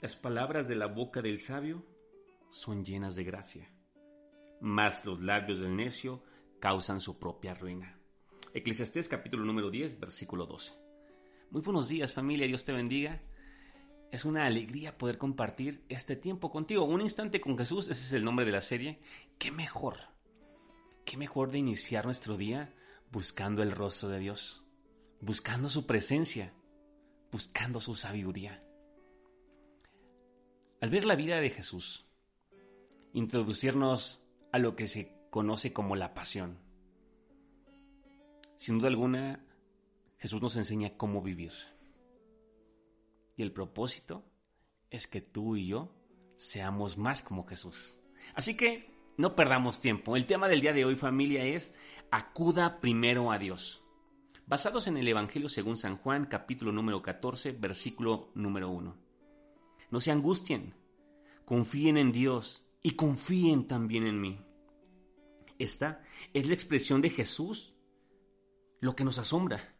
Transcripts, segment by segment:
las palabras de la boca del sabio son llenas de gracia, mas los labios del necio causan su propia ruina. Eclesiastés capítulo número 10, versículo 12. Muy buenos días familia, Dios te bendiga. Es una alegría poder compartir este tiempo contigo. Un instante con Jesús, ese es el nombre de la serie. ¿Qué mejor? ¿Qué mejor de iniciar nuestro día buscando el rostro de Dios? Buscando su presencia, buscando su sabiduría. Al ver la vida de Jesús, introducirnos a lo que se conoce como la pasión. Sin duda alguna, Jesús nos enseña cómo vivir. Y el propósito es que tú y yo seamos más como Jesús. Así que no perdamos tiempo. El tema del día de hoy, familia, es acuda primero a Dios. Basados en el Evangelio según San Juan, capítulo número 14, versículo número 1. No se angustien, confíen en Dios y confíen también en mí. Esta es la expresión de Jesús, lo que nos asombra.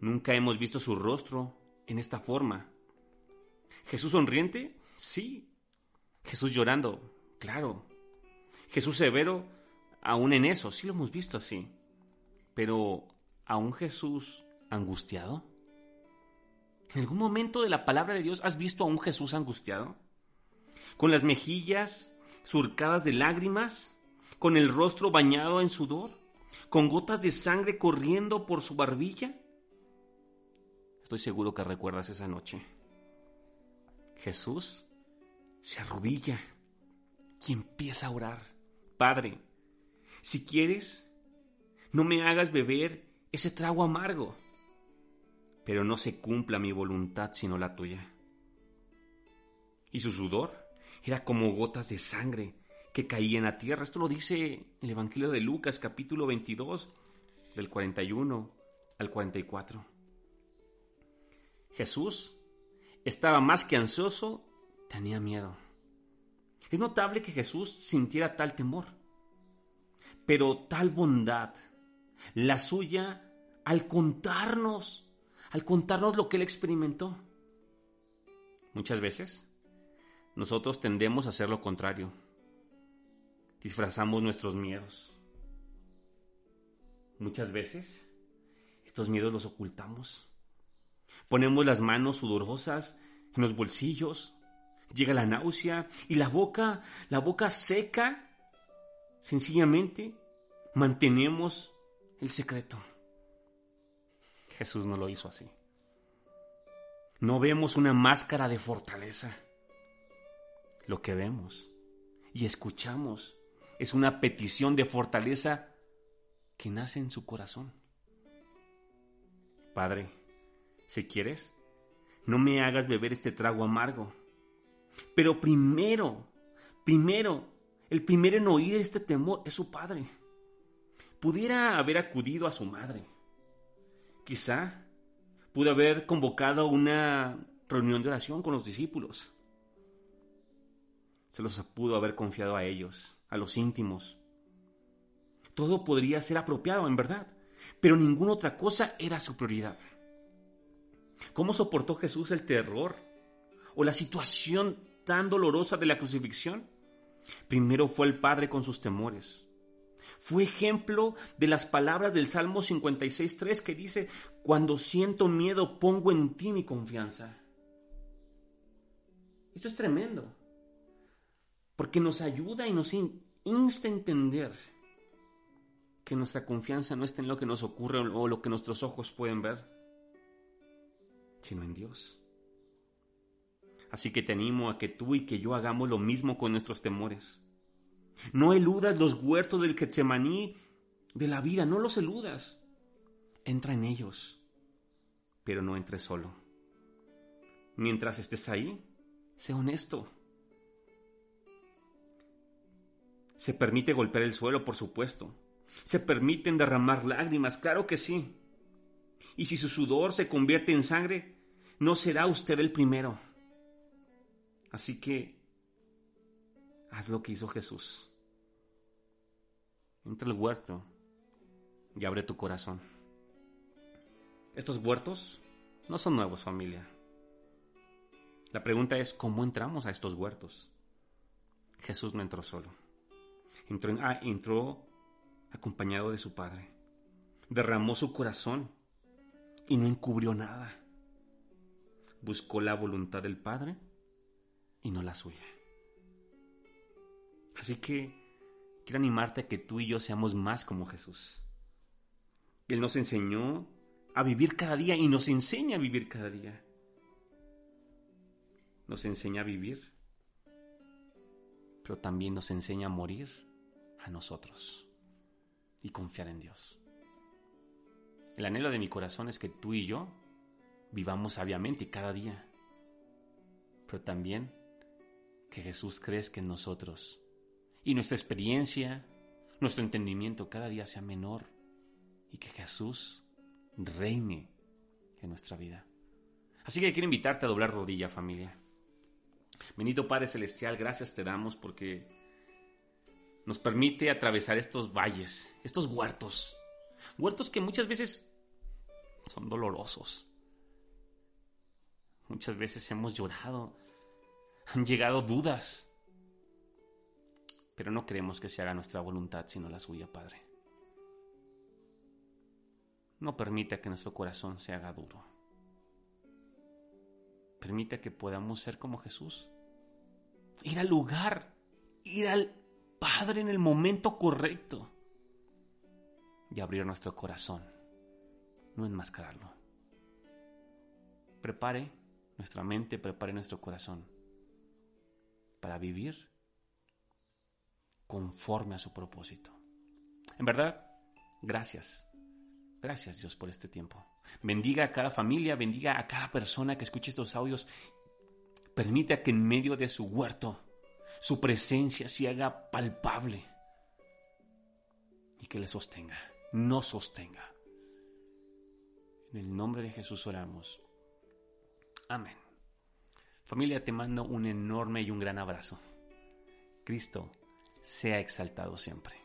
Nunca hemos visto su rostro en esta forma. Jesús sonriente, sí. Jesús llorando, claro. Jesús severo, aún en eso, sí lo hemos visto así. Pero, ¿a un Jesús angustiado? ¿En algún momento de la palabra de Dios has visto a un Jesús angustiado? Con las mejillas surcadas de lágrimas, con el rostro bañado en sudor, con gotas de sangre corriendo por su barbilla. Estoy seguro que recuerdas esa noche. Jesús se arrodilla y empieza a orar. Padre, si quieres, no me hagas beber ese trago amargo, pero no se cumpla mi voluntad sino la tuya. Y su sudor era como gotas de sangre que caían a tierra. Esto lo dice el Evangelio de Lucas capítulo 22 del 41 al 44. Jesús estaba más que ansioso, tenía miedo. Es notable que Jesús sintiera tal temor, pero tal bondad, la suya, al contarnos, al contarnos lo que él experimentó. Muchas veces nosotros tendemos a hacer lo contrario. Disfrazamos nuestros miedos. Muchas veces estos miedos los ocultamos. Ponemos las manos sudorosas en los bolsillos. Llega la náusea y la boca, la boca seca. Sencillamente mantenemos el secreto. Jesús no lo hizo así. No vemos una máscara de fortaleza. Lo que vemos y escuchamos es una petición de fortaleza que nace en su corazón. Padre, si quieres, no me hagas beber este trago amargo. Pero primero, primero, el primero en oír este temor es su padre. Pudiera haber acudido a su madre. Quizá pudo haber convocado una reunión de oración con los discípulos se los pudo haber confiado a ellos, a los íntimos. Todo podría ser apropiado, en verdad, pero ninguna otra cosa era su prioridad. ¿Cómo soportó Jesús el terror o la situación tan dolorosa de la crucifixión? Primero fue el Padre con sus temores. Fue ejemplo de las palabras del Salmo 56.3 que dice, cuando siento miedo pongo en ti mi confianza. Esto es tremendo porque nos ayuda y nos insta a entender que nuestra confianza no está en lo que nos ocurre o lo que nuestros ojos pueden ver, sino en Dios. Así que te animo a que tú y que yo hagamos lo mismo con nuestros temores. No eludas los huertos del Getsemaní de la vida, no los eludas. Entra en ellos, pero no entres solo. Mientras estés ahí, sé honesto Se permite golpear el suelo, por supuesto. Se permiten derramar lágrimas, claro que sí. Y si su sudor se convierte en sangre, no será usted el primero. Así que haz lo que hizo Jesús. Entra al huerto y abre tu corazón. Estos huertos no son nuevos, familia. La pregunta es, ¿cómo entramos a estos huertos? Jesús no entró solo. Entró, ah, entró acompañado de su Padre. Derramó su corazón y no encubrió nada. Buscó la voluntad del Padre y no la suya. Así que quiero animarte a que tú y yo seamos más como Jesús. Él nos enseñó a vivir cada día y nos enseña a vivir cada día. Nos enseña a vivir, pero también nos enseña a morir a nosotros y confiar en Dios. El anhelo de mi corazón es que tú y yo vivamos sabiamente cada día, pero también que Jesús crezca en nosotros y nuestra experiencia, nuestro entendimiento cada día sea menor y que Jesús reine en nuestra vida. Así que quiero invitarte a doblar rodilla, familia. Bendito Padre Celestial, gracias te damos porque nos permite atravesar estos valles, estos huertos. Huertos que muchas veces son dolorosos. Muchas veces hemos llorado, han llegado dudas, pero no queremos que se haga nuestra voluntad sino la suya, Padre. No permita que nuestro corazón se haga duro. Permita que podamos ser como Jesús. Ir al lugar, ir al Padre en el momento correcto y abrir nuestro corazón, no enmascararlo. Prepare nuestra mente, prepare nuestro corazón para vivir conforme a su propósito. En verdad, gracias. Gracias Dios por este tiempo. Bendiga a cada familia, bendiga a cada persona que escuche estos audios. Permita que en medio de su huerto su presencia se haga palpable y que le sostenga, no sostenga. En el nombre de Jesús oramos. Amén. Familia, te mando un enorme y un gran abrazo. Cristo sea exaltado siempre.